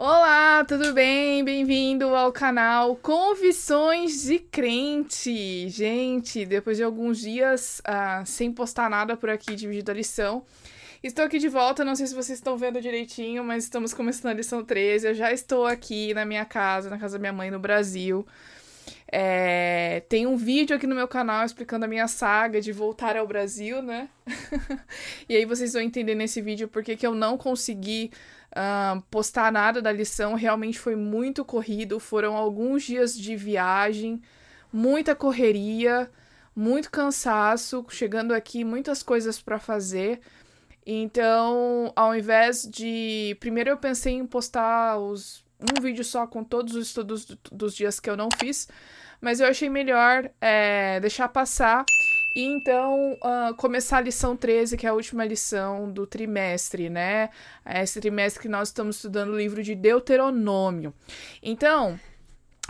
Olá, tudo bem? Bem-vindo ao canal Confissões de Crente. Gente, depois de alguns dias uh, sem postar nada por aqui vídeo da lição, estou aqui de volta. Não sei se vocês estão vendo direitinho, mas estamos começando a lição 13. Eu já estou aqui na minha casa, na casa da minha mãe no Brasil. É, tem um vídeo aqui no meu canal explicando a minha saga de voltar ao Brasil, né? e aí vocês vão entender nesse vídeo porque que eu não consegui uh, postar nada da lição. Realmente foi muito corrido. Foram alguns dias de viagem, muita correria, muito cansaço. Chegando aqui, muitas coisas para fazer. Então, ao invés de. Primeiro eu pensei em postar os... um vídeo só com todos os estudos dos dias que eu não fiz, mas eu achei melhor é, deixar passar e então uh, começar a lição 13, que é a última lição do trimestre, né? Esse trimestre que nós estamos estudando o livro de Deuteronômio. Então,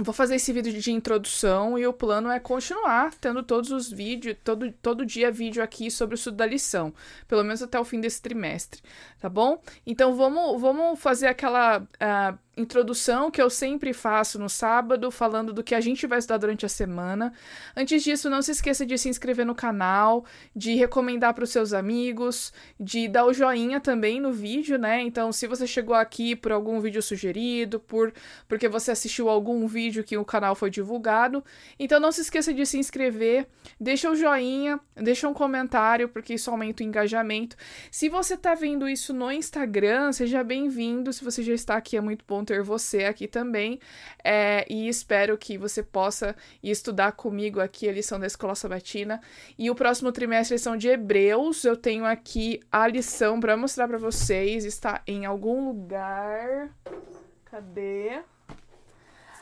Vou fazer esse vídeo de introdução e o plano é continuar tendo todos os vídeos, todo, todo dia vídeo aqui sobre o estudo da lição, pelo menos até o fim desse trimestre, tá bom? Então vamos, vamos fazer aquela uh, introdução que eu sempre faço no sábado, falando do que a gente vai estudar durante a semana. Antes disso, não se esqueça de se inscrever no canal, de recomendar para os seus amigos, de dar o joinha também no vídeo, né? Então, se você chegou aqui por algum vídeo sugerido, por porque você assistiu algum vídeo que o canal foi divulgado, então não se esqueça de se inscrever, deixa o joinha, deixa um comentário, porque isso aumenta o engajamento. Se você está vendo isso no Instagram, seja bem-vindo. Se você já está aqui, é muito bom ter você aqui também. É, e espero que você possa estudar comigo aqui a lição da Escola Sabatina. E o próximo trimestre, lição de Hebreus. Eu tenho aqui a lição para mostrar para vocês. Está em algum lugar. Cadê?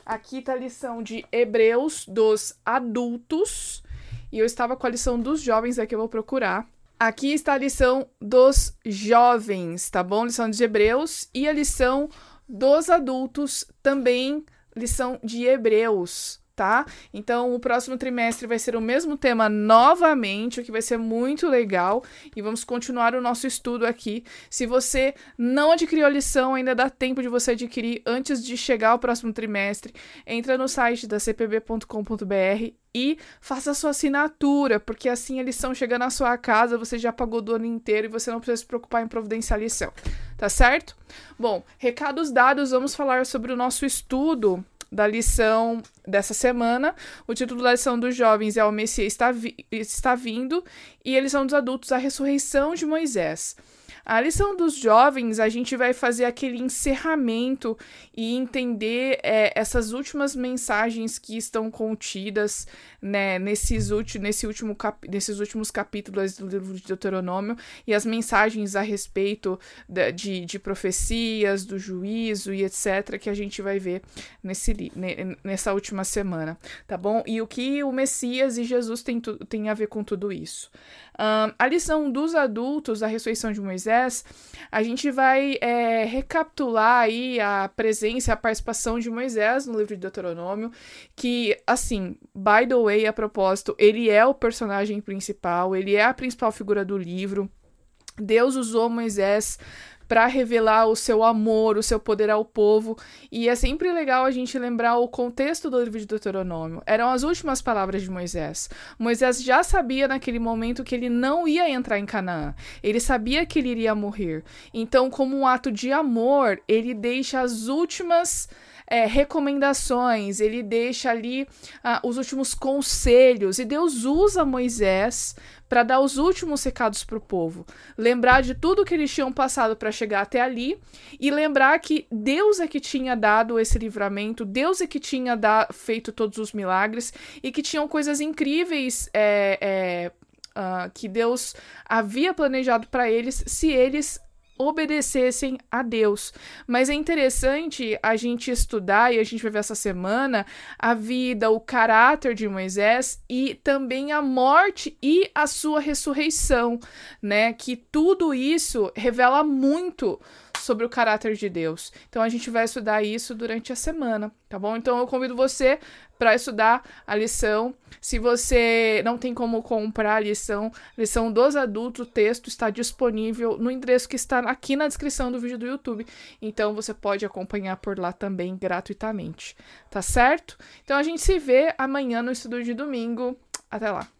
Aqui está a lição de Hebreus dos adultos. E eu estava com a lição dos jovens aqui, eu vou procurar. Aqui está a lição dos jovens, tá bom? Lição de Hebreus e a lição dos adultos, também lição de Hebreus, tá? Então, o próximo trimestre vai ser o mesmo tema novamente, o que vai ser muito legal, e vamos continuar o nosso estudo aqui. Se você não adquiriu a lição, ainda dá tempo de você adquirir antes de chegar ao próximo trimestre. Entra no site da cpb.com.br e faça a sua assinatura, porque assim a lição chega na sua casa, você já pagou do ano inteiro e você não precisa se preocupar em providenciar a lição, tá certo? Bom, recados dados, vamos falar sobre o nosso estudo da lição dessa semana. O título da lição dos jovens é O Messias está, vi está vindo e a lição dos adultos, A Ressurreição de Moisés. A lição dos jovens, a gente vai fazer aquele encerramento e entender é, essas últimas mensagens que estão contidas né, nesses, nesse último nesses últimos capítulos do livro de Deuteronômio e as mensagens a respeito de, de, de profecias, do juízo e etc. que a gente vai ver nesse, nessa última semana, tá bom? E o que o Messias e Jesus têm tem a ver com tudo isso. Um, a lição dos adultos, a ressurreição de Moisés, a gente vai é, recapitular aí a presença, a participação de Moisés no livro de Deuteronômio, que, assim, by the way, a propósito, ele é o personagem principal, ele é a principal figura do livro. Deus usou Moisés para revelar o seu amor, o seu poder ao povo. E é sempre legal a gente lembrar o contexto do livro de Deuteronômio. Eram as últimas palavras de Moisés. Moisés já sabia naquele momento que ele não ia entrar em Canaã. Ele sabia que ele iria morrer. Então, como um ato de amor, ele deixa as últimas é, recomendações, ele deixa ali ah, os últimos conselhos, e Deus usa Moisés para dar os últimos recados para o povo. Lembrar de tudo que eles tinham passado para chegar até ali e lembrar que Deus é que tinha dado esse livramento, Deus é que tinha feito todos os milagres e que tinham coisas incríveis. É, é, Uh, que Deus havia planejado para eles se eles obedecessem a Deus. Mas é interessante a gente estudar, e a gente vai ver essa semana, a vida, o caráter de Moisés e também a morte e a sua ressurreição, né? Que tudo isso revela muito sobre o caráter de Deus. Então a gente vai estudar isso durante a semana, tá bom? Então eu convido você para estudar a lição. Se você não tem como comprar a lição, lição dos adultos, o texto está disponível no endereço que está aqui na descrição do vídeo do YouTube. Então você pode acompanhar por lá também gratuitamente, tá certo? Então a gente se vê amanhã no estudo de domingo. Até lá.